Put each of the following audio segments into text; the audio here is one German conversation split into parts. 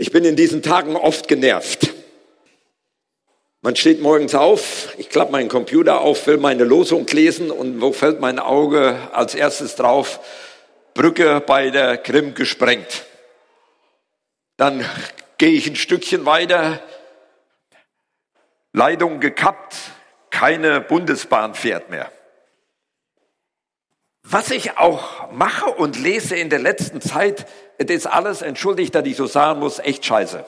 Ich bin in diesen Tagen oft genervt. Man steht morgens auf, ich klappe meinen Computer auf, will meine Losung lesen und wo fällt mein Auge als erstes drauf? Brücke bei der Krim gesprengt. Dann gehe ich ein Stückchen weiter, Leitung gekappt, keine Bundesbahn fährt mehr. Was ich auch mache und lese in der letzten Zeit, das ist alles, entschuldigt, dass ich so sagen muss, echt scheiße.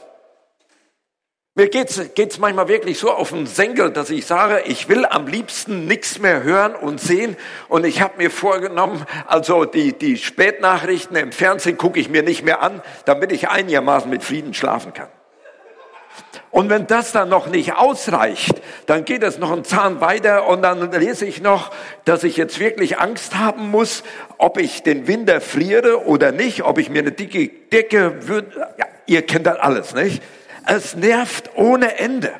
Mir geht's, geht's manchmal wirklich so auf den Senkel, dass ich sage, ich will am liebsten nichts mehr hören und sehen. Und ich habe mir vorgenommen, also die, die Spätnachrichten im Fernsehen gucke ich mir nicht mehr an, damit ich einigermaßen mit Frieden schlafen kann. Und wenn das dann noch nicht ausreicht, dann geht es noch einen Zahn weiter und dann lese ich noch, dass ich jetzt wirklich Angst haben muss, ob ich den Winter friere oder nicht, ob ich mir eine dicke Decke würde. Ja, ihr kennt das alles, nicht? Es nervt ohne Ende.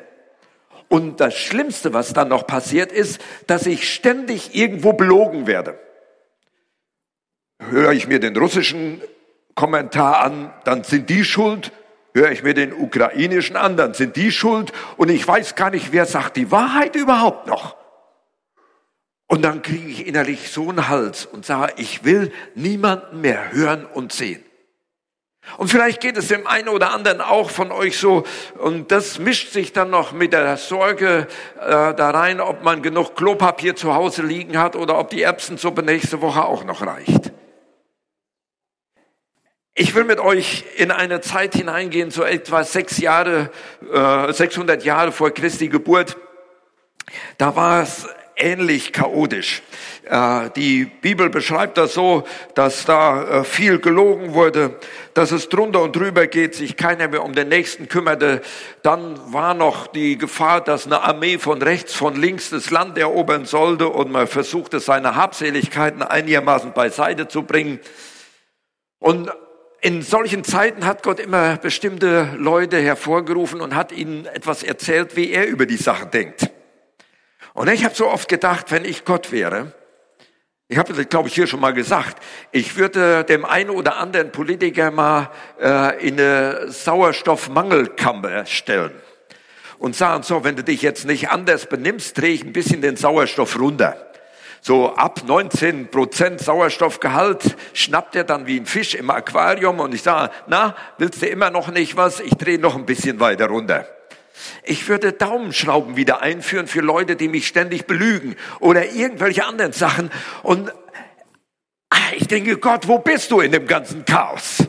Und das Schlimmste, was dann noch passiert, ist, dass ich ständig irgendwo belogen werde. Höre ich mir den russischen Kommentar an, dann sind die schuld höre ich mir den ukrainischen an, dann sind die schuld und ich weiß gar nicht, wer sagt die Wahrheit überhaupt noch. Und dann kriege ich innerlich so einen Hals und sage, ich will niemanden mehr hören und sehen. Und vielleicht geht es dem einen oder anderen auch von euch so, und das mischt sich dann noch mit der Sorge äh, da rein, ob man genug Klopapier zu Hause liegen hat oder ob die Erbsensuppe nächste Woche auch noch reicht. Ich will mit euch in eine Zeit hineingehen, so etwa sechs Jahre, äh, 600 Jahre vor Christi Geburt. Da war es ähnlich chaotisch. Äh, die Bibel beschreibt das so, dass da äh, viel gelogen wurde, dass es drunter und drüber geht, sich keiner mehr um den Nächsten kümmerte. Dann war noch die Gefahr, dass eine Armee von rechts, von links das Land erobern sollte und man versuchte, seine Habseligkeiten einigermaßen beiseite zu bringen. Und in solchen Zeiten hat Gott immer bestimmte Leute hervorgerufen und hat ihnen etwas erzählt, wie er über die Sache denkt. Und ich habe so oft gedacht, wenn ich Gott wäre, ich habe das, glaube ich, hier schon mal gesagt, ich würde dem einen oder anderen Politiker mal äh, in eine Sauerstoffmangelkammer stellen und sagen, so, wenn du dich jetzt nicht anders benimmst, drehe ich ein bisschen den Sauerstoff runter so ab 19 Prozent Sauerstoffgehalt schnappt er dann wie ein Fisch im Aquarium und ich sage, na, willst du immer noch nicht was? Ich drehe noch ein bisschen weiter runter. Ich würde Daumenschrauben wieder einführen für Leute, die mich ständig belügen oder irgendwelche anderen Sachen. Und ah, ich denke, Gott, wo bist du in dem ganzen Chaos?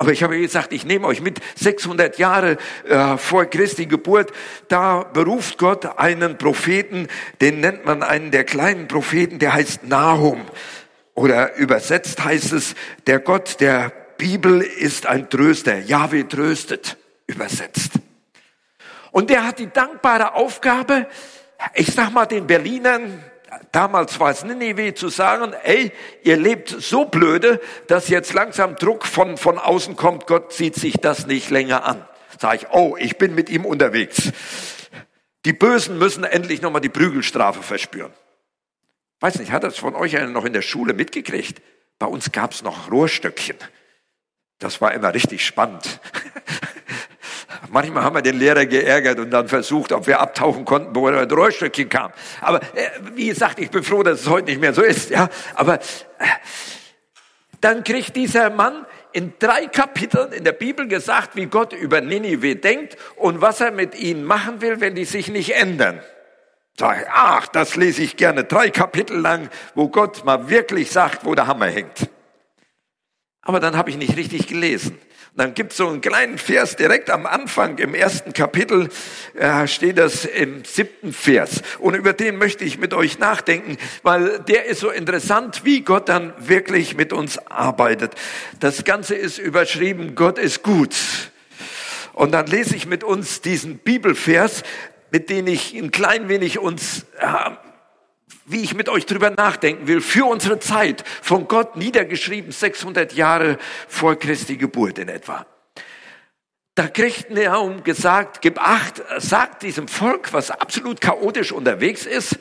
Aber ich habe gesagt, ich nehme euch mit 600 Jahre äh, vor Christi Geburt. Da beruft Gott einen Propheten, den nennt man einen der kleinen Propheten, der heißt Nahum. Oder übersetzt heißt es, der Gott der Bibel ist ein Tröster. Jahwe tröstet, übersetzt. Und der hat die dankbare Aufgabe, ich sag mal den Berlinern, damals war es Ninive, zu sagen, ey, ihr lebt so blöde, dass jetzt langsam Druck von, von außen kommt, Gott zieht sich das nicht länger an. Sag ich, oh, ich bin mit ihm unterwegs. Die Bösen müssen endlich nochmal die Prügelstrafe verspüren. Weiß nicht, hat das von euch einer noch in der Schule mitgekriegt? Bei uns gab's noch Rohrstöckchen. Das war immer richtig spannend. Manchmal haben wir den Lehrer geärgert und dann versucht, ob wir abtauchen konnten, wo ein Rohrstückchen kam. Aber äh, wie gesagt, ich bin froh, dass es heute nicht mehr so ist. Ja, aber äh, dann kriegt dieser Mann in drei Kapiteln in der Bibel gesagt, wie Gott über Ninive denkt und was er mit ihnen machen will, wenn die sich nicht ändern. Sag ach, das lese ich gerne. Drei Kapitel lang, wo Gott mal wirklich sagt, wo der Hammer hängt. Aber dann habe ich nicht richtig gelesen. Dann gibt es so einen kleinen Vers direkt am Anfang, im ersten Kapitel äh, steht das im siebten Vers. Und über den möchte ich mit euch nachdenken, weil der ist so interessant, wie Gott dann wirklich mit uns arbeitet. Das Ganze ist überschrieben, Gott ist gut. Und dann lese ich mit uns diesen Bibelvers, mit dem ich ein klein wenig uns wie ich mit euch drüber nachdenken will, für unsere Zeit, von Gott niedergeschrieben, 600 Jahre vor Christi Geburt in etwa. Da kriegt Nahum gesagt, gib acht, sagt diesem Volk, was absolut chaotisch unterwegs ist,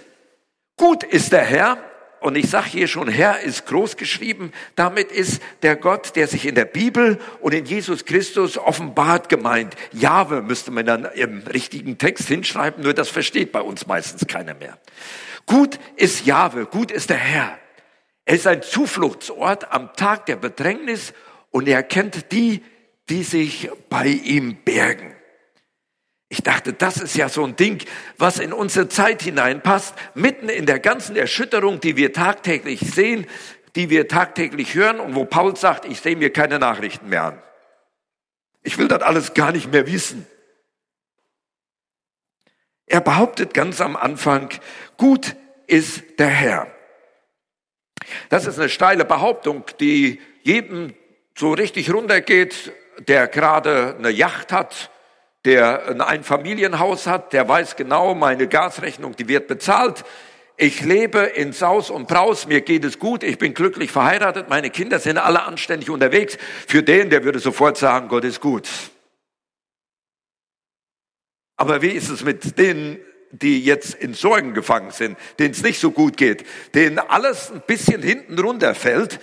gut ist der Herr, und ich sage hier schon, Herr ist groß geschrieben, damit ist der Gott, der sich in der Bibel und in Jesus Christus offenbart gemeint. Jahwe müsste man dann im richtigen Text hinschreiben, nur das versteht bei uns meistens keiner mehr. Gut ist Jahwe, gut ist der Herr. Er ist ein Zufluchtsort am Tag der Bedrängnis und er kennt die, die sich bei ihm bergen. Ich dachte, das ist ja so ein Ding, was in unsere Zeit hineinpasst, mitten in der ganzen Erschütterung, die wir tagtäglich sehen, die wir tagtäglich hören und wo Paul sagt, ich sehe mir keine Nachrichten mehr an. Ich will das alles gar nicht mehr wissen. Er behauptet ganz am Anfang, gut ist der Herr. Das ist eine steile Behauptung, die jedem so richtig runtergeht, der gerade eine Yacht hat, der ein Einfamilienhaus hat, der weiß genau, meine Gasrechnung, die wird bezahlt. Ich lebe in Saus und Braus, mir geht es gut, ich bin glücklich verheiratet, meine Kinder sind alle anständig unterwegs. Für den, der würde sofort sagen, Gott ist gut. Aber wie ist es mit denen, die jetzt in Sorgen gefangen sind, denen es nicht so gut geht, denen alles ein bisschen hinten runterfällt,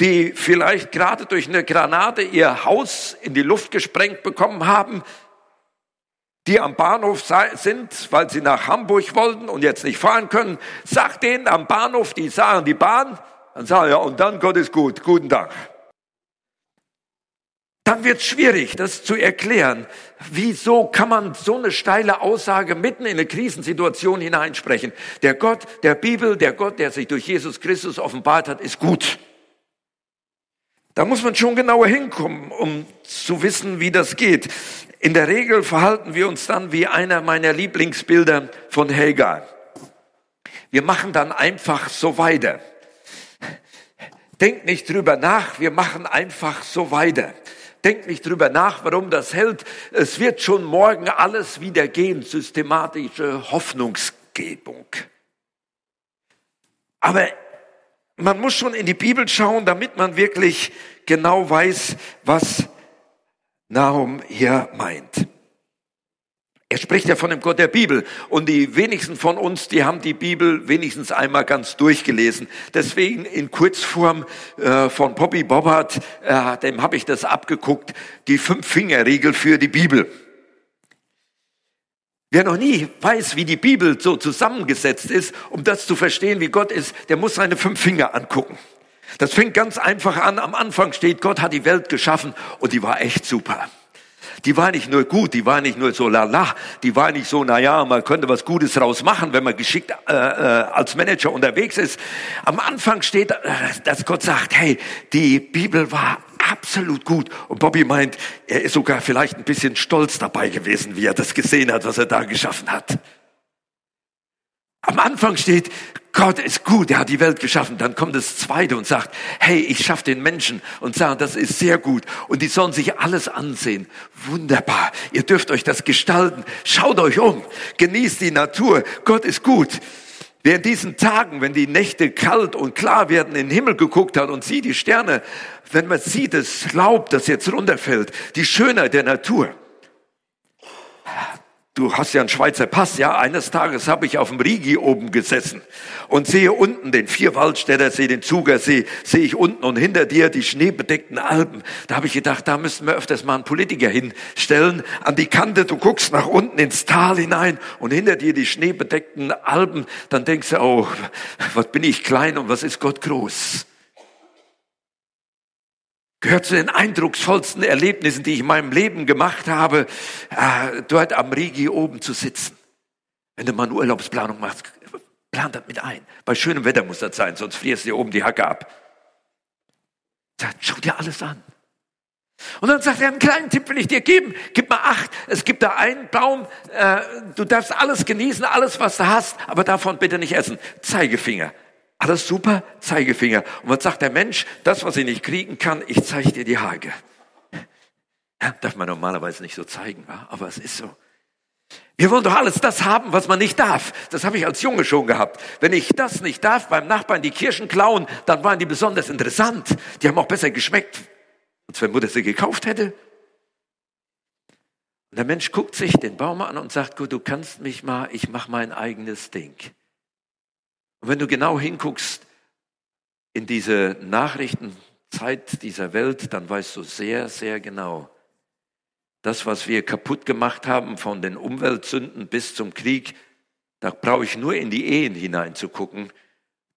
die vielleicht gerade durch eine Granate ihr Haus in die Luft gesprengt bekommen haben, die am Bahnhof sind, weil sie nach Hamburg wollten und jetzt nicht fahren können, sagt denen am Bahnhof, die sahen die Bahn, dann sagen ja, und dann Gott ist gut, guten Dank. Dann wird es schwierig, das zu erklären. Wieso kann man so eine steile Aussage mitten in eine Krisensituation hineinsprechen? Der Gott der Bibel, der Gott, der sich durch Jesus Christus offenbart hat, ist gut. Da muss man schon genauer hinkommen, um zu wissen, wie das geht. In der Regel verhalten wir uns dann wie einer meiner Lieblingsbilder von Helga. Wir machen dann einfach so weiter. Denkt nicht drüber nach, wir machen einfach so weiter. Denkt nicht drüber nach, warum das hält. Es wird schon morgen alles wieder gehen. Systematische Hoffnungsgebung. Aber man muss schon in die Bibel schauen, damit man wirklich genau weiß, was Nahum hier meint. Er spricht ja von dem Gott der Bibel und die wenigsten von uns, die haben die Bibel wenigstens einmal ganz durchgelesen. Deswegen in Kurzform äh, von Bobby Bobbart, äh, dem habe ich das abgeguckt, die Fünf-Finger-Regel für die Bibel. Wer noch nie weiß, wie die Bibel so zusammengesetzt ist, um das zu verstehen, wie Gott ist, der muss seine fünf Finger angucken. Das fängt ganz einfach an. Am Anfang steht, Gott hat die Welt geschaffen und die war echt super. Die war nicht nur gut, die war nicht nur so lala, die war nicht so, na ja, man könnte was Gutes draus machen, wenn man geschickt äh, äh, als Manager unterwegs ist. Am Anfang steht, dass Gott sagt, hey, die Bibel war absolut gut. Und Bobby meint, er ist sogar vielleicht ein bisschen stolz dabei gewesen, wie er das gesehen hat, was er da geschaffen hat. Am Anfang steht, Gott ist gut, er hat die Welt geschaffen. Dann kommt das Zweite und sagt, hey, ich schaffe den Menschen und sagen, das ist sehr gut. Und die sollen sich alles ansehen. Wunderbar. Ihr dürft euch das gestalten. Schaut euch um. Genießt die Natur. Gott ist gut. Wer in diesen Tagen, wenn die Nächte kalt und klar werden, in den Himmel geguckt hat und sieht die Sterne, wenn man sieht das Laub, das jetzt runterfällt, die Schönheit der Natur. Du hast ja einen Schweizer Pass, ja. Eines Tages habe ich auf dem Rigi oben gesessen und sehe unten den Vierwaldstätter See, den Zugersee, sehe ich unten und hinter dir die schneebedeckten Alpen. Da habe ich gedacht, da müssten wir öfters mal einen Politiker hinstellen. An die Kante, du guckst nach unten ins Tal hinein und hinter dir die schneebedeckten Alpen. Dann denkst du, oh, was bin ich klein und was ist Gott groß gehört zu den eindrucksvollsten Erlebnissen, die ich in meinem Leben gemacht habe, äh, dort am Rigi oben zu sitzen. Wenn du mal eine Urlaubsplanung machst, plan das mit ein. Bei schönem Wetter muss das sein, sonst frierst du dir oben die Hacke ab. Sagt, schau dir alles an. Und dann sagt er, einen kleinen Tipp will ich dir geben. Gib mal acht. Es gibt da einen Baum, äh, du darfst alles genießen, alles, was du hast, aber davon bitte nicht essen. Zeigefinger. Alles super, Zeigefinger. Und was sagt der Mensch? Das, was ich nicht kriegen kann, ich zeige dir die Hage. Ja, darf man normalerweise nicht so zeigen, aber es ist so. Wir wollen doch alles das haben, was man nicht darf. Das habe ich als Junge schon gehabt. Wenn ich das nicht darf, beim Nachbarn die Kirschen klauen, dann waren die besonders interessant. Die haben auch besser geschmeckt, als wenn Mutter sie gekauft hätte. Und der Mensch guckt sich den Baum an und sagt, gut, du kannst mich mal, ich mache mein eigenes Ding. Und wenn du genau hinguckst in diese Nachrichtenzeit dieser Welt, dann weißt du sehr, sehr genau, das, was wir kaputt gemacht haben, von den Umweltsünden bis zum Krieg, da brauche ich nur in die Ehen hineinzugucken,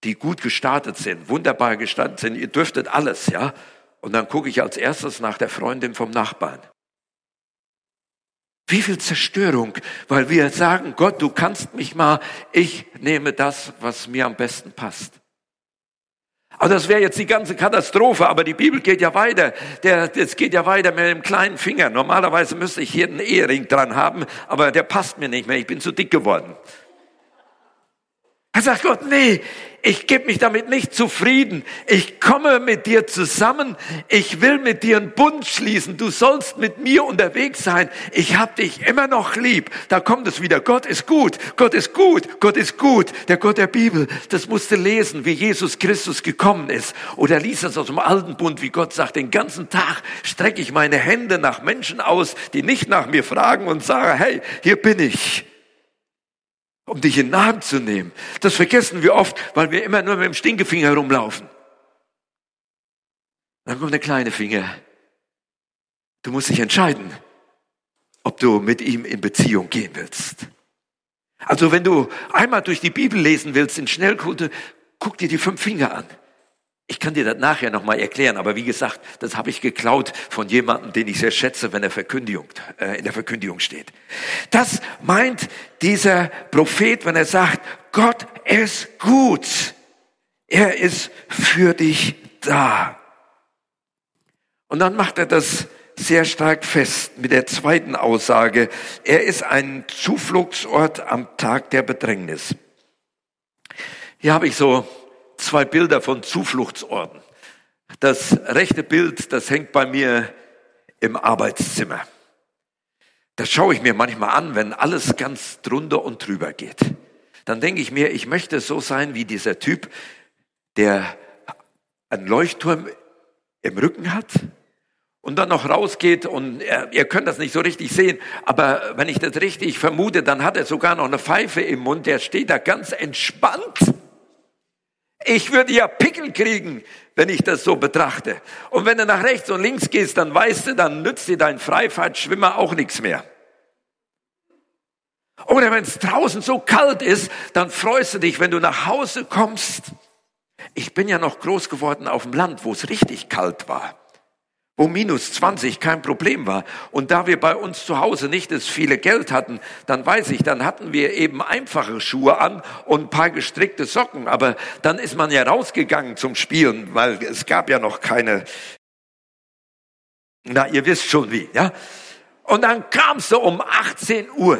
die gut gestartet sind, wunderbar gestartet sind. Ihr dürftet alles, ja. Und dann gucke ich als erstes nach der Freundin vom Nachbarn. Wie viel Zerstörung, weil wir sagen, Gott, du kannst mich mal, ich nehme das, was mir am besten passt. Aber das wäre jetzt die ganze Katastrophe, aber die Bibel geht ja weiter. Der, es geht ja weiter mit dem kleinen Finger. Normalerweise müsste ich hier einen Ehering dran haben, aber der passt mir nicht mehr, ich bin zu dick geworden. Er sagt Gott, nee, ich gebe mich damit nicht zufrieden. Ich komme mit dir zusammen. Ich will mit dir einen Bund schließen. Du sollst mit mir unterwegs sein. Ich hab dich immer noch lieb. Da kommt es wieder. Gott ist gut. Gott ist gut. Gott ist gut. Der Gott der Bibel. Das musste lesen, wie Jesus Christus gekommen ist. Oder lies es aus dem alten Bund, wie Gott sagt, den ganzen Tag strecke ich meine Hände nach Menschen aus, die nicht nach mir fragen und sagen, hey, hier bin ich um dich in den Arm zu nehmen. Das vergessen wir oft, weil wir immer nur mit dem Stinkefinger herumlaufen. Dann kommt der kleine Finger. Du musst dich entscheiden, ob du mit ihm in Beziehung gehen willst. Also wenn du einmal durch die Bibel lesen willst in Schnellkunde, guck dir die fünf Finger an. Ich kann dir das nachher nochmal erklären, aber wie gesagt, das habe ich geklaut von jemandem, den ich sehr schätze, wenn er Verkündigung, äh, in der Verkündigung steht. Das meint dieser Prophet, wenn er sagt, Gott ist gut. Er ist für dich da. Und dann macht er das sehr stark fest mit der zweiten Aussage. Er ist ein Zufluchtsort am Tag der Bedrängnis. Hier habe ich so zwei Bilder von Zufluchtsorten. Das rechte Bild, das hängt bei mir im Arbeitszimmer. Das schaue ich mir manchmal an, wenn alles ganz drunter und drüber geht. Dann denke ich mir, ich möchte so sein wie dieser Typ, der einen Leuchtturm im Rücken hat und dann noch rausgeht und er, ihr könnt das nicht so richtig sehen, aber wenn ich das richtig vermute, dann hat er sogar noch eine Pfeife im Mund, der steht da ganz entspannt ich würde ja Pickel kriegen, wenn ich das so betrachte. Und wenn du nach rechts und links gehst, dann weißt du, dann nützt dir dein Freifahrtschwimmer auch nichts mehr. Oder wenn es draußen so kalt ist, dann freust du dich, wenn du nach Hause kommst. Ich bin ja noch groß geworden auf dem Land, wo es richtig kalt war wo minus 20 kein Problem war. Und da wir bei uns zu Hause nicht das viele Geld hatten, dann weiß ich, dann hatten wir eben einfache Schuhe an und ein paar gestrickte Socken. Aber dann ist man ja rausgegangen zum Spielen, weil es gab ja noch keine, na, ihr wisst schon wie, ja. Und dann kamst du um 18 Uhr,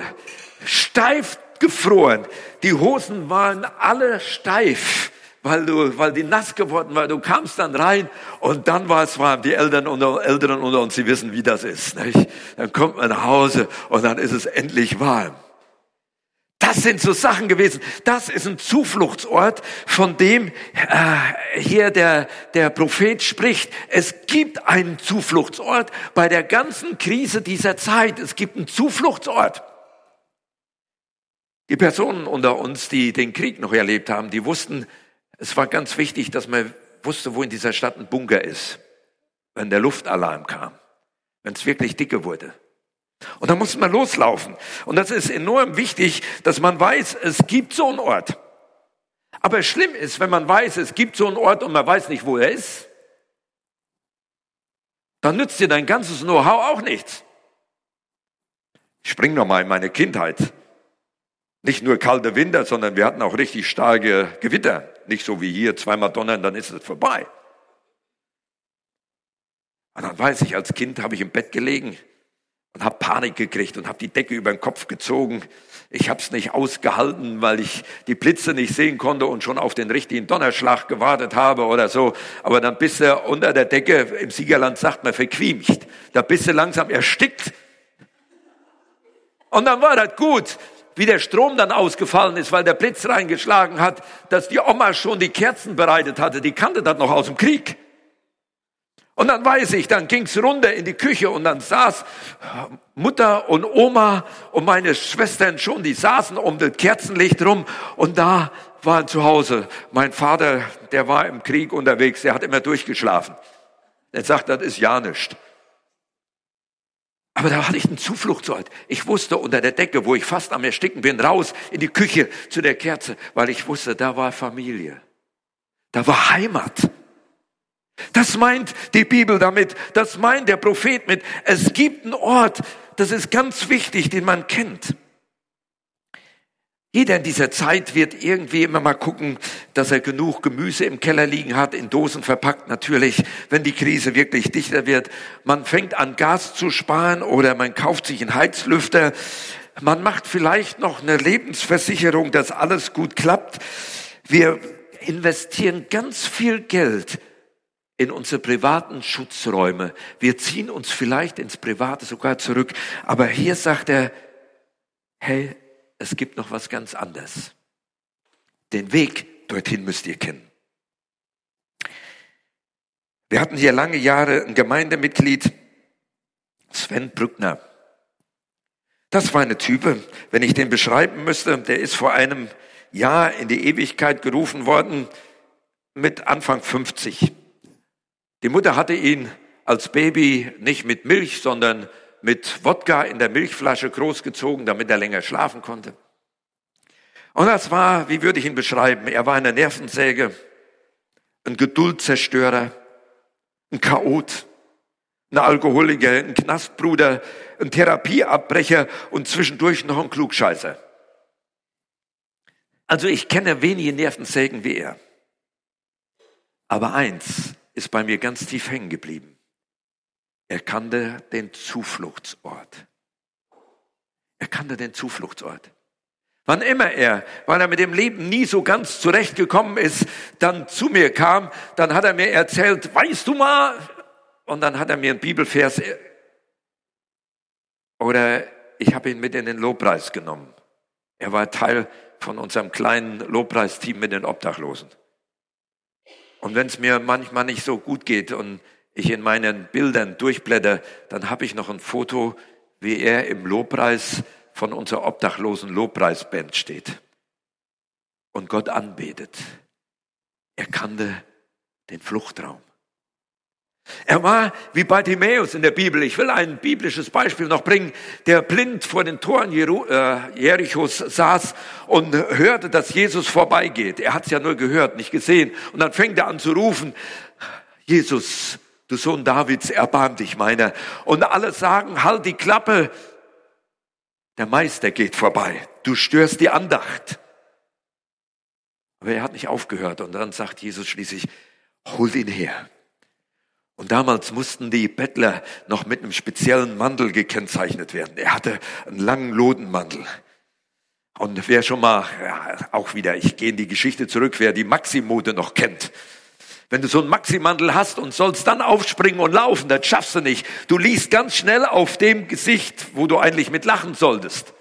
steif gefroren. Die Hosen waren alle steif weil du, weil die nass geworden war. Du kamst dann rein und dann war es warm. Die Eltern unter, Eltern unter uns, sie wissen, wie das ist. Nicht? Dann kommt man nach Hause und dann ist es endlich warm. Das sind so Sachen gewesen. Das ist ein Zufluchtsort, von dem äh, hier der, der Prophet spricht. Es gibt einen Zufluchtsort bei der ganzen Krise dieser Zeit. Es gibt einen Zufluchtsort. Die Personen unter uns, die den Krieg noch erlebt haben, die wussten, es war ganz wichtig, dass man wusste, wo in dieser Stadt ein Bunker ist, wenn der Luftalarm kam, wenn es wirklich dicke wurde. Und da musste man loslaufen. Und das ist enorm wichtig, dass man weiß, es gibt so einen Ort. Aber schlimm ist, wenn man weiß, es gibt so einen Ort und man weiß nicht, wo er ist, dann nützt dir dein ganzes Know-how auch nichts. Ich spring noch mal in meine Kindheit. Nicht nur kalte Winter, sondern wir hatten auch richtig starke Gewitter. Nicht so wie hier, zweimal donnern, dann ist es vorbei. Und dann weiß ich, als Kind habe ich im Bett gelegen und habe Panik gekriegt und habe die Decke über den Kopf gezogen. Ich habe es nicht ausgehalten, weil ich die Blitze nicht sehen konnte und schon auf den richtigen Donnerschlag gewartet habe oder so. Aber dann bist du unter der Decke, im Siegerland sagt man verquiemcht. Da bist du langsam erstickt. Und dann war das gut wie der Strom dann ausgefallen ist, weil der Blitz reingeschlagen hat, dass die Oma schon die Kerzen bereitet hatte. Die kannte das noch aus dem Krieg. Und dann weiß ich, dann ging's runter in die Küche und dann saß Mutter und Oma und meine Schwestern schon, die saßen um das Kerzenlicht rum und da waren zu Hause. Mein Vater, der war im Krieg unterwegs, der hat immer durchgeschlafen. Er sagt, das ist ja nichts. Aber da hatte ich einen Zufluchtsort. Ich wusste unter der Decke, wo ich fast am Ersticken bin, raus in die Küche zu der Kerze, weil ich wusste, da war Familie. Da war Heimat. Das meint die Bibel damit, das meint der Prophet mit, es gibt einen Ort, das ist ganz wichtig, den man kennt. Jeder in dieser Zeit wird irgendwie immer mal gucken, dass er genug Gemüse im Keller liegen hat, in Dosen verpackt natürlich, wenn die Krise wirklich dichter wird. Man fängt an Gas zu sparen oder man kauft sich einen Heizlüfter. Man macht vielleicht noch eine Lebensversicherung, dass alles gut klappt. Wir investieren ganz viel Geld in unsere privaten Schutzräume. Wir ziehen uns vielleicht ins Private sogar zurück. Aber hier sagt er, hey, es gibt noch was ganz anderes. Den Weg dorthin müsst ihr kennen. Wir hatten hier lange Jahre ein Gemeindemitglied, Sven Brückner. Das war eine Type, wenn ich den beschreiben müsste, der ist vor einem Jahr in die Ewigkeit gerufen worden mit Anfang 50. Die Mutter hatte ihn als Baby nicht mit Milch, sondern mit Wodka in der Milchflasche großgezogen, damit er länger schlafen konnte. Und das war, wie würde ich ihn beschreiben? Er war eine Nervensäge, ein Geduldzerstörer, ein Chaot, ein Alkoholiker, ein Knastbruder, ein Therapieabbrecher und zwischendurch noch ein Klugscheißer. Also ich kenne wenige Nervensägen wie er. Aber eins ist bei mir ganz tief hängen geblieben. Er kannte den Zufluchtsort. Er kannte den Zufluchtsort. Wann immer er, weil er mit dem Leben nie so ganz zurechtgekommen ist, dann zu mir kam, dann hat er mir erzählt, weißt du mal, und dann hat er mir einen Bibelvers oder ich habe ihn mit in den Lobpreis genommen. Er war Teil von unserem kleinen Lobpreisteam mit den Obdachlosen. Und wenn es mir manchmal nicht so gut geht und ich in meinen Bildern durchblätter, dann habe ich noch ein Foto, wie er im Lobpreis von unserer obdachlosen Lobpreisband steht und Gott anbetet. Er kannte den Fluchtraum. Er war wie Bartimäus in der Bibel. Ich will ein biblisches Beispiel noch bringen, der blind vor den Toren äh, Jerichos saß und hörte, dass Jesus vorbeigeht. Er hat es ja nur gehört, nicht gesehen. Und dann fängt er an zu rufen, Jesus, du Sohn Davids, erbarm dich meiner. Und alle sagen, halt die Klappe, der Meister geht vorbei, du störst die Andacht. Aber er hat nicht aufgehört und dann sagt Jesus schließlich, hol ihn her. Und damals mussten die Bettler noch mit einem speziellen Mantel gekennzeichnet werden. Er hatte einen langen Lodenmantel. Und wer schon mal, ja, auch wieder, ich gehe in die Geschichte zurück, wer die Maximode noch kennt, wenn du so einen Maximandel hast und sollst dann aufspringen und laufen, das schaffst du nicht. Du liest ganz schnell auf dem Gesicht, wo du eigentlich mit lachen solltest.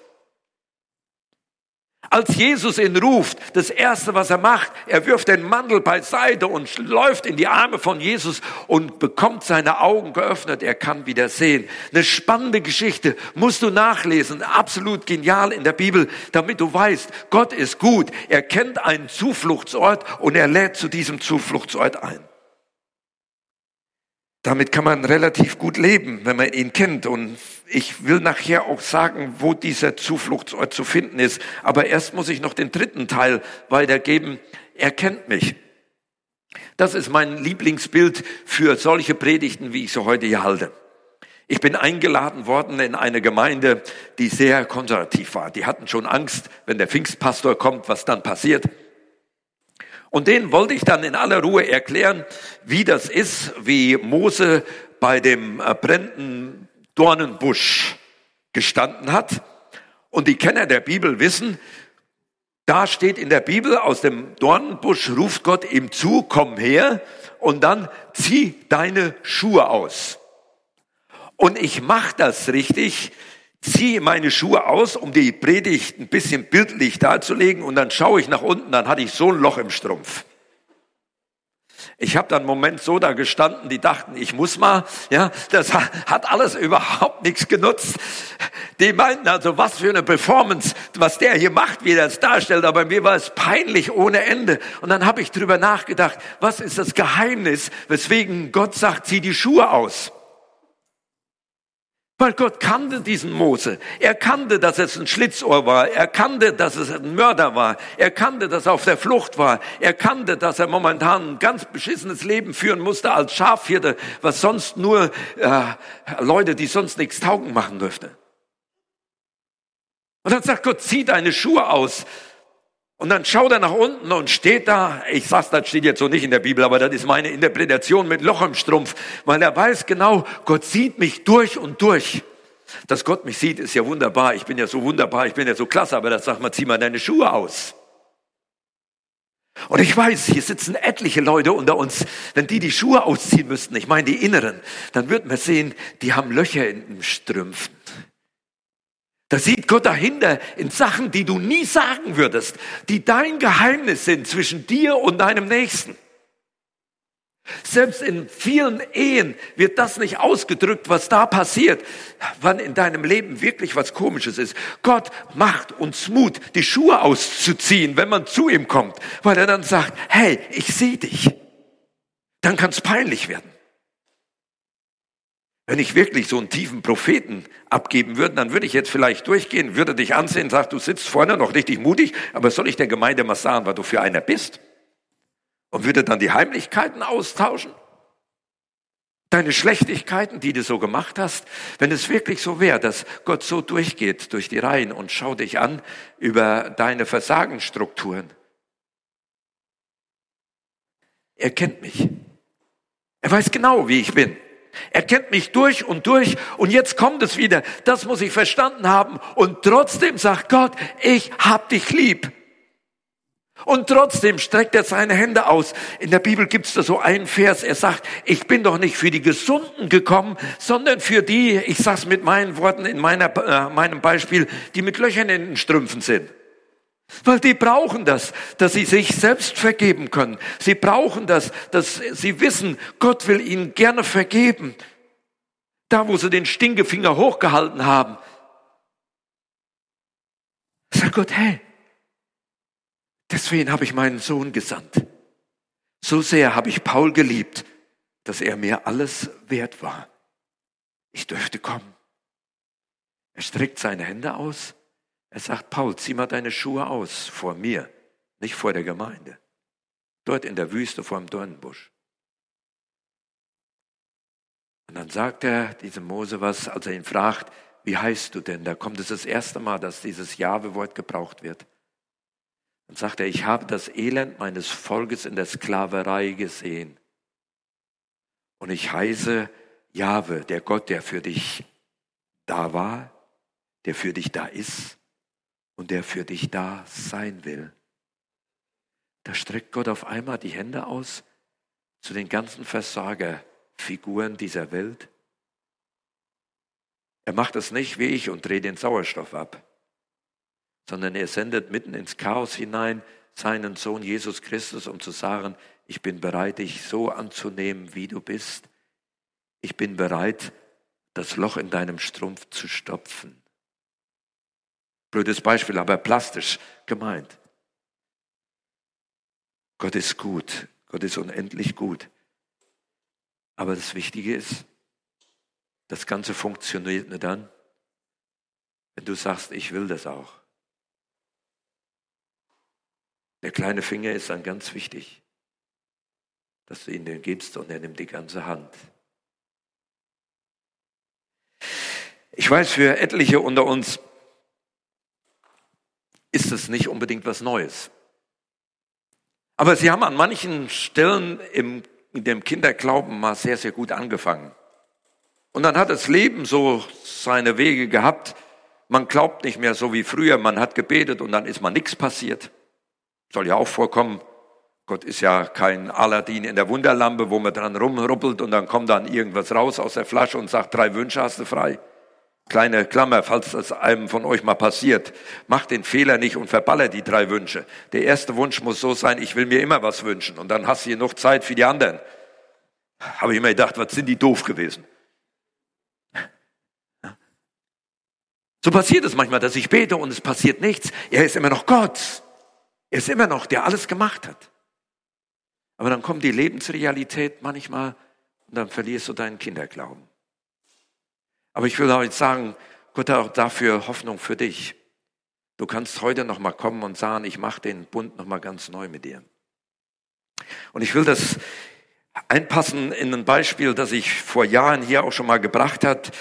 Als Jesus ihn ruft, das erste, was er macht, er wirft den Mantel beiseite und läuft in die Arme von Jesus und bekommt seine Augen geöffnet. Er kann wieder sehen. Eine spannende Geschichte. Musst du nachlesen. Absolut genial in der Bibel, damit du weißt, Gott ist gut. Er kennt einen Zufluchtsort und er lädt zu diesem Zufluchtsort ein. Damit kann man relativ gut leben, wenn man ihn kennt. Und ich will nachher auch sagen, wo dieser Zufluchtsort zu finden ist. Aber erst muss ich noch den dritten Teil weitergeben. Er kennt mich. Das ist mein Lieblingsbild für solche Predigten, wie ich sie heute hier halte. Ich bin eingeladen worden in eine Gemeinde, die sehr konservativ war. Die hatten schon Angst, wenn der Pfingstpastor kommt, was dann passiert. Und denen wollte ich dann in aller Ruhe erklären, wie das ist, wie Mose bei dem äh, brennenden Dornenbusch gestanden hat. Und die Kenner der Bibel wissen, da steht in der Bibel, aus dem Dornenbusch ruft Gott ihm zu, komm her und dann zieh deine Schuhe aus. Und ich mache das richtig, ziehe meine Schuhe aus, um die Predigt ein bisschen bildlich darzulegen und dann schaue ich nach unten, dann hatte ich so ein Loch im Strumpf. Ich habe dann einen Moment so da gestanden, die dachten, ich muss mal, ja, das hat alles überhaupt nichts genutzt. Die meinten also, was für eine Performance, was der hier macht, wie er es darstellt, aber mir war es peinlich ohne Ende. Und dann habe ich drüber nachgedacht, was ist das Geheimnis, weswegen Gott sagt, zieh die Schuhe aus. Weil Gott kannte diesen Mose. Er kannte, dass es ein Schlitzohr war. Er kannte, dass es ein Mörder war. Er kannte, dass er auf der Flucht war. Er kannte, dass er momentan ein ganz beschissenes Leben führen musste als Schafhirte, was sonst nur äh, Leute, die sonst nichts taugen, machen dürfte. Und dann sagt Gott, zieh deine Schuhe aus. Und dann schaut er nach unten und steht da, ich sag's, das steht jetzt so nicht in der Bibel, aber das ist meine Interpretation mit Loch im Strumpf, weil er weiß genau, Gott sieht mich durch und durch. Dass Gott mich sieht, ist ja wunderbar. Ich bin ja so wunderbar, ich bin ja so klasse, aber das sagt man, zieh mal deine Schuhe aus. Und ich weiß, hier sitzen etliche Leute unter uns, wenn die die Schuhe ausziehen müssten, ich meine die inneren, dann wird man sehen, die haben Löcher in den Strümpfen. Da sieht Gott dahinter in Sachen, die du nie sagen würdest, die dein Geheimnis sind zwischen dir und deinem Nächsten. Selbst in vielen Ehen wird das nicht ausgedrückt, was da passiert, wann in deinem Leben wirklich was Komisches ist. Gott macht uns Mut, die Schuhe auszuziehen, wenn man zu ihm kommt, weil er dann sagt, hey, ich sehe dich. Dann kann es peinlich werden. Wenn ich wirklich so einen tiefen Propheten abgeben würde, dann würde ich jetzt vielleicht durchgehen, würde dich ansehen, sag, du sitzt vorne noch richtig mutig, aber soll ich der Gemeinde mal sagen, was du für einer bist? Und würde dann die Heimlichkeiten austauschen? Deine Schlechtigkeiten, die du so gemacht hast, wenn es wirklich so wäre, dass Gott so durchgeht durch die Reihen und schau dich an über deine Versagensstrukturen. Er kennt mich. Er weiß genau, wie ich bin. Er kennt mich durch und durch und jetzt kommt es wieder. Das muss ich verstanden haben. Und trotzdem sagt Gott, ich hab dich lieb. Und trotzdem streckt er seine Hände aus. In der Bibel gibt es da so einen Vers, er sagt, ich bin doch nicht für die Gesunden gekommen, sondern für die, ich sag's mit meinen Worten in meiner, äh, meinem Beispiel, die mit Löchern in den Strümpfen sind. Weil die brauchen das, dass sie sich selbst vergeben können. Sie brauchen das, dass sie wissen, Gott will ihnen gerne vergeben. Da, wo sie den Stinkefinger hochgehalten haben. Sagt Gott, hey, deswegen habe ich meinen Sohn gesandt. So sehr habe ich Paul geliebt, dass er mir alles wert war. Ich dürfte kommen. Er streckt seine Hände aus er sagt, Paul, zieh mal deine Schuhe aus vor mir, nicht vor der Gemeinde. Dort in der Wüste vor dem Dornenbusch. Und dann sagt er diesem Mose was, als er ihn fragt, wie heißt du denn? Da kommt es das erste Mal, dass dieses Jahwe-Wort gebraucht wird. Dann sagt er, ich habe das Elend meines Volkes in der Sklaverei gesehen. Und ich heiße Jahwe, der Gott, der für dich da war, der für dich da ist und der für dich da sein will. Da streckt Gott auf einmal die Hände aus zu den ganzen Versagerfiguren dieser Welt. Er macht es nicht wie ich und dreht den Sauerstoff ab, sondern er sendet mitten ins Chaos hinein seinen Sohn Jesus Christus, um zu sagen, ich bin bereit, dich so anzunehmen, wie du bist. Ich bin bereit, das Loch in deinem Strumpf zu stopfen. Blödes Beispiel, aber plastisch gemeint. Gott ist gut. Gott ist unendlich gut. Aber das Wichtige ist, das Ganze funktioniert nur dann, wenn du sagst, ich will das auch. Der kleine Finger ist dann ganz wichtig, dass du ihn den gibst und er nimmt die ganze Hand. Ich weiß, für etliche unter uns ist es nicht unbedingt was Neues. Aber sie haben an manchen Stellen im, in dem Kinderglauben mal sehr, sehr gut angefangen. Und dann hat das Leben so seine Wege gehabt. Man glaubt nicht mehr so wie früher. Man hat gebetet und dann ist mal nichts passiert. Soll ja auch vorkommen. Gott ist ja kein Aladdin in der Wunderlampe, wo man dran rumruppelt und dann kommt dann irgendwas raus aus der Flasche und sagt, drei Wünsche hast du frei. Kleine Klammer, falls das einem von euch mal passiert. Macht den Fehler nicht und verballert die drei Wünsche. Der erste Wunsch muss so sein, ich will mir immer was wünschen und dann hast du hier noch Zeit für die anderen. Habe ich immer gedacht, was sind die doof gewesen? So passiert es manchmal, dass ich bete und es passiert nichts. Er ist immer noch Gott. Er ist immer noch, der alles gemacht hat. Aber dann kommt die Lebensrealität manchmal und dann verlierst du deinen Kinderglauben. Aber ich will heute sagen, Gott hat auch dafür Hoffnung für dich. Du kannst heute noch mal kommen und sagen, ich mache den Bund noch mal ganz neu mit dir. Und ich will das einpassen in ein Beispiel, das ich vor Jahren hier auch schon mal gebracht hat.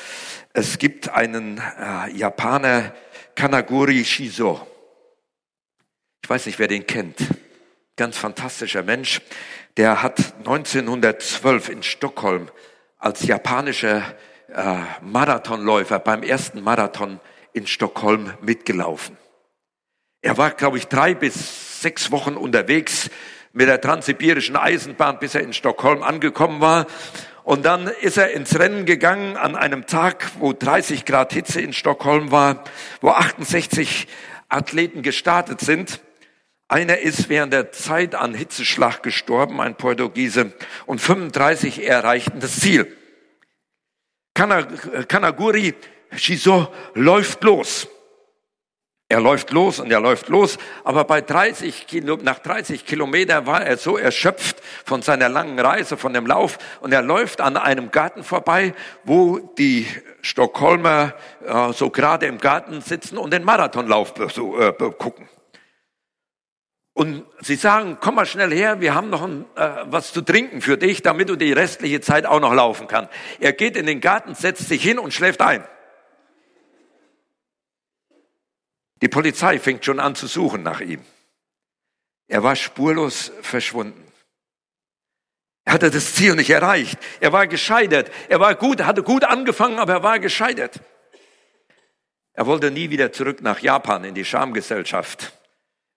Es gibt einen äh, Japaner, Kanaguri Shizo. Ich weiß nicht, wer den kennt. Ganz fantastischer Mensch. Der hat 1912 in Stockholm als japanischer äh, Marathonläufer beim ersten Marathon in Stockholm mitgelaufen. Er war, glaube ich, drei bis sechs Wochen unterwegs mit der transsibirischen Eisenbahn, bis er in Stockholm angekommen war. Und dann ist er ins Rennen gegangen an einem Tag, wo 30 Grad Hitze in Stockholm war, wo 68 Athleten gestartet sind. Einer ist während der Zeit an Hitzeschlag gestorben, ein Portugiese, und 35 erreichten das Ziel. Kanaguri Shizo läuft los. Er läuft los und er läuft los, aber bei 30 Kilo, nach 30 Kilometer war er so erschöpft von seiner langen Reise, von dem Lauf und er läuft an einem Garten vorbei, wo die Stockholmer äh, so gerade im Garten sitzen und den Marathonlauf so, äh, gucken. Und sie sagen, komm mal schnell her, wir haben noch ein, äh, was zu trinken für dich, damit du die restliche Zeit auch noch laufen kannst. Er geht in den Garten, setzt sich hin und schläft ein. Die Polizei fängt schon an zu suchen nach ihm. Er war spurlos verschwunden. Er hatte das Ziel nicht erreicht. Er war gescheitert. Er war gut, hatte gut angefangen, aber er war gescheitert. Er wollte nie wieder zurück nach Japan in die Schamgesellschaft.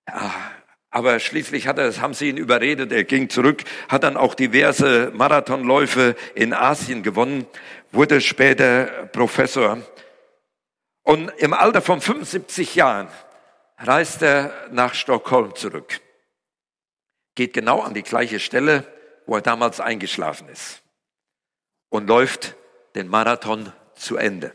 Ja, aber schließlich hat er, haben sie ihn überredet. Er ging zurück, hat dann auch diverse Marathonläufe in Asien gewonnen, wurde später Professor und im Alter von 75 Jahren reist er nach Stockholm zurück. Geht genau an die gleiche Stelle, wo er damals eingeschlafen ist. Und läuft den Marathon zu Ende.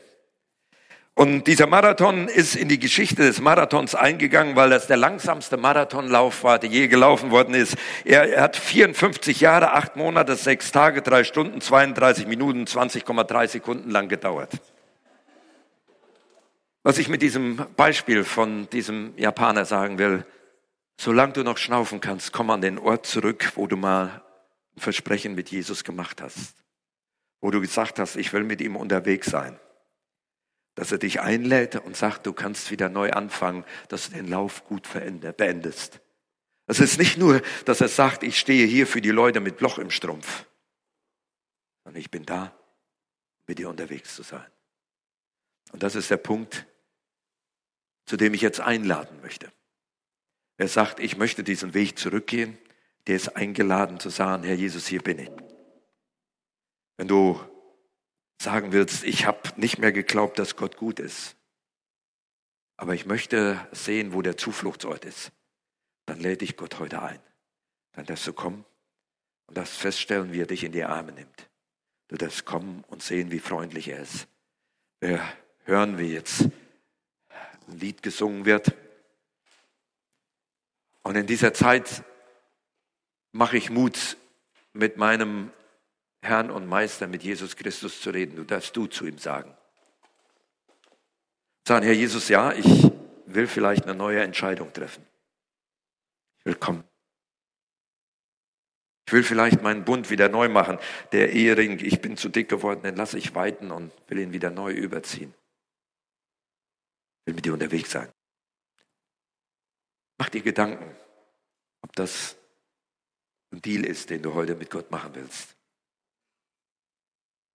Und dieser Marathon ist in die Geschichte des Marathons eingegangen, weil das der langsamste Marathonlauf war, der je gelaufen worden ist. Er, hat 54 Jahre, 8 Monate, 6 Tage, 3 Stunden, 32 Minuten, 20,3 Sekunden lang gedauert. Was ich mit diesem Beispiel von diesem Japaner sagen will, solange du noch schnaufen kannst, komm an den Ort zurück, wo du mal ein Versprechen mit Jesus gemacht hast. Wo du gesagt hast, ich will mit ihm unterwegs sein. Dass er dich einlädt und sagt, du kannst wieder neu anfangen, dass du den Lauf gut beendest. Es ist nicht nur, dass er sagt, ich stehe hier für die Leute mit Loch im Strumpf, sondern ich bin da, mit dir unterwegs zu sein. Und das ist der Punkt, zu dem ich jetzt einladen möchte. Wer sagt, ich möchte diesen Weg zurückgehen, der ist eingeladen zu sagen, Herr Jesus, hier bin ich. Wenn du sagen willst, ich habe nicht mehr geglaubt, dass Gott gut ist, aber ich möchte sehen, wo der Zufluchtsort ist, dann lädt dich Gott heute ein. Dann darfst du kommen und darfst feststellen, wie er dich in die Arme nimmt. Du darfst kommen und sehen, wie freundlich er ist. Wir hören wir jetzt ein Lied gesungen wird. Und in dieser Zeit mache ich Mut, mit meinem Herrn und Meister, mit Jesus Christus zu reden. Du darfst du zu ihm sagen. Sagen, Herr Jesus, ja, ich will vielleicht eine neue Entscheidung treffen. Ich will kommen. Ich will vielleicht meinen Bund wieder neu machen. Der Ehering, ich bin zu dick geworden, den lasse ich weiten und will ihn wieder neu überziehen will mit dir unterwegs sein. Mach dir Gedanken, ob das ein Deal ist, den du heute mit Gott machen willst.